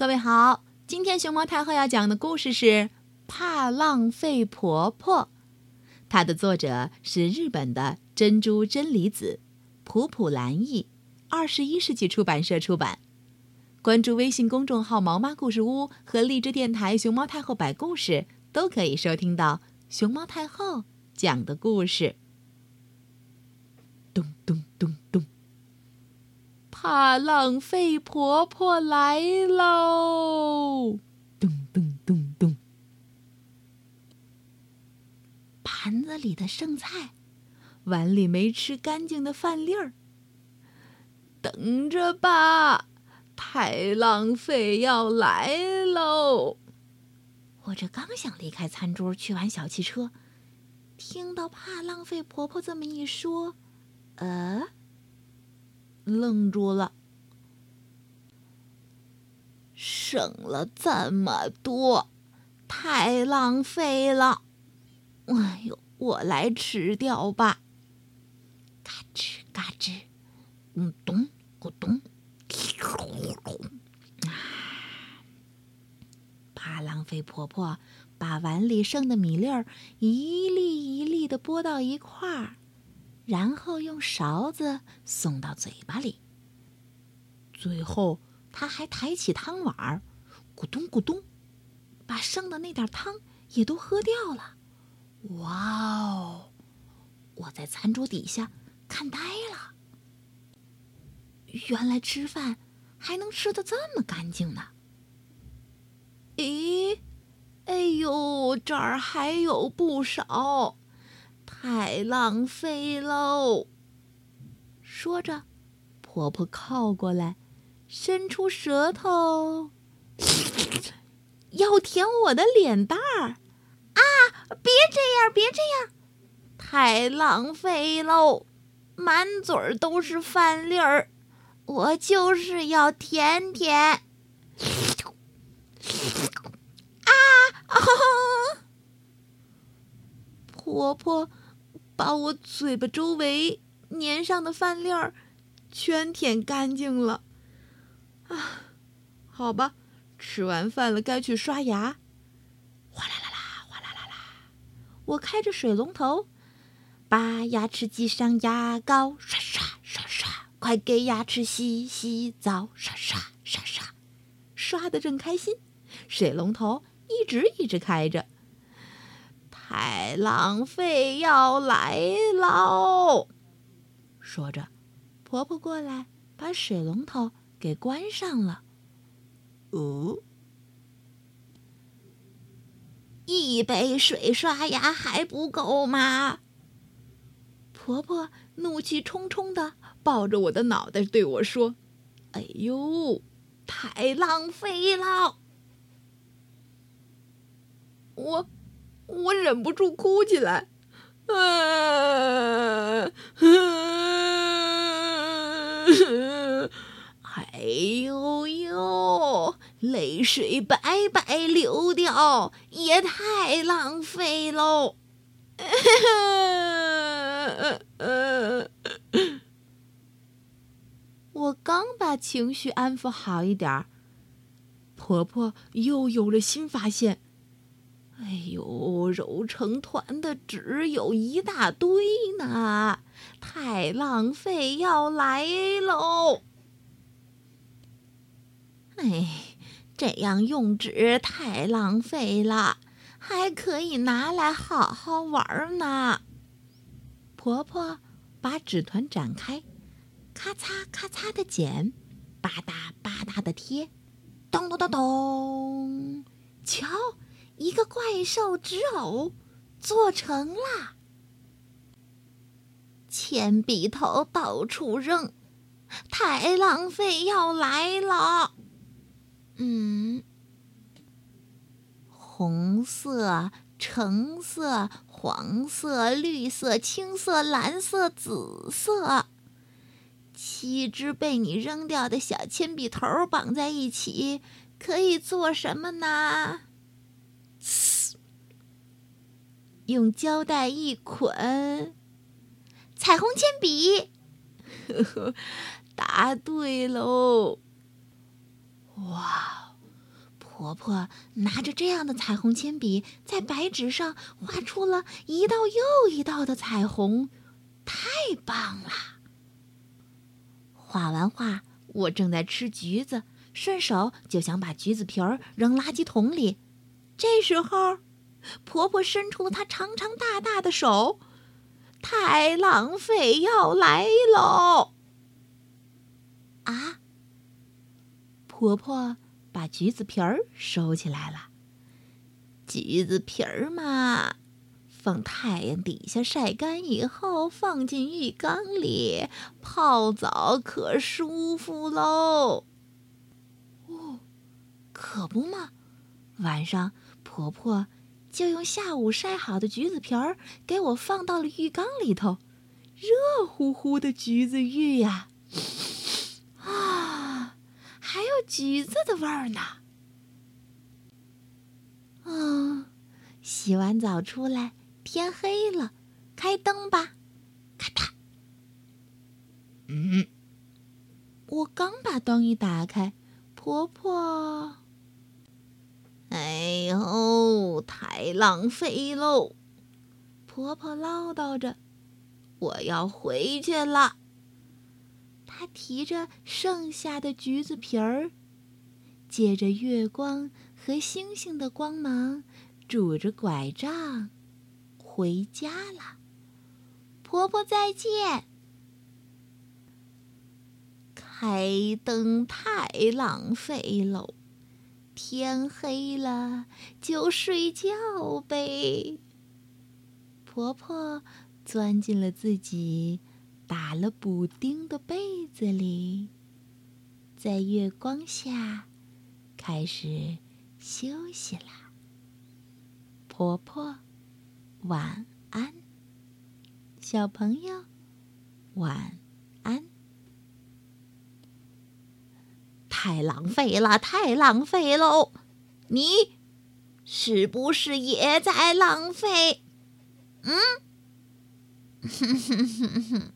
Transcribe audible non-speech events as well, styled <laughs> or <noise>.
各位好，今天熊猫太后要讲的故事是《怕浪费婆婆》，它的作者是日本的珍珠真理子，普普兰译，二十一世纪出版社出版。关注微信公众号“毛妈故事屋”和荔枝电台“熊猫太后摆故事”，都可以收听到熊猫太后讲的故事。咚咚咚咚。怕浪费婆婆来喽！咚咚咚咚。盘子里的剩菜，碗里没吃干净的饭粒儿。等着吧，太浪费要来喽！我这刚想离开餐桌去玩小汽车，听到怕浪费婆婆这么一说，呃。愣住了，剩了这么多，太浪费了！哎呦，我来吃掉吧！嘎吱嘎吱，咕咚咕咚，怕浪费婆婆把碗里剩的米粒儿一粒一粒的拨到一块儿。然后用勺子送到嘴巴里。最后，他还抬起汤碗儿，咕咚咕咚，把剩的那点汤也都喝掉了。哇哦！我在餐桌底下看呆了。原来吃饭还能吃的这么干净呢！咦，哎呦，这儿还有不少。太浪费喽！说着，婆婆靠过来，伸出舌头，要舔我的脸蛋儿。啊！别这样，别这样！太浪费喽，满嘴都是饭粒儿，我就是要舔舔。啊！婆婆。把我嘴巴周围粘上的饭粒儿全舔干净了，啊，好吧，吃完饭了，该去刷牙。哗啦啦啦，哗啦啦啦，我开着水龙头，把牙齿挤上牙膏，刷刷刷刷，快给牙齿洗洗澡，刷刷刷刷，刷的正开心，水龙头一直一直开着。太浪费要来喽！说着，婆婆过来把水龙头给关上了。哦，一杯水刷牙还不够吗？婆婆怒气冲冲的抱着我的脑袋对我说：“哎呦，太浪费了！”我。我忍不住哭起来，哎呦呦，泪水白白流掉，也太浪费喽！我刚把情绪安抚好一点儿，婆婆又有了新发现。哎呦，揉成团的纸有一大堆呢，太浪费要来喽！哎，这样用纸太浪费了，还可以拿来好好玩呢。婆婆把纸团展开，咔嚓咔嚓的剪，吧嗒吧嗒的贴，咚咚咚咚，瞧。一个怪兽纸偶做成了，铅笔头到处扔，太浪费要来了。嗯，红色、橙色、黄色、绿色、青色、蓝色、紫色，七只被你扔掉的小铅笔头绑在一起，可以做什么呢？用胶带一捆，彩虹铅笔。呵 <laughs> 呵答对喽！哇，婆婆拿着这样的彩虹铅笔，在白纸上画出了一道又一道的彩虹，太棒了！画完画，我正在吃橘子，顺手就想把橘子皮儿扔垃圾桶里。这时候，婆婆伸出了她长长大大的手，太浪费要来喽！啊！婆婆把橘子皮儿收起来了。橘子皮儿嘛，放太阳底下晒干以后，放进浴缸里泡澡可舒服喽。哦，可不嘛！晚上婆婆就用下午晒好的橘子皮儿给我放到了浴缸里头，热乎乎的橘子浴呀。啊还有橘子的味儿呢。嗯，洗完澡出来，天黑了，开灯吧。咔嗒。嗯，我刚把灯一打开，婆婆，哎呦，太浪费喽！婆婆唠叨着：“我要回去了。”她提着剩下的橘子皮儿，借着月光和星星的光芒，拄着拐杖回家了。婆婆再见。开灯太浪费喽，天黑了就睡觉呗。婆婆钻进了自己。打了补丁的被子里，在月光下开始休息了。婆婆，晚安。小朋友，晚安。太浪费了，太浪费喽！你是不是也在浪费？嗯，哼哼哼哼。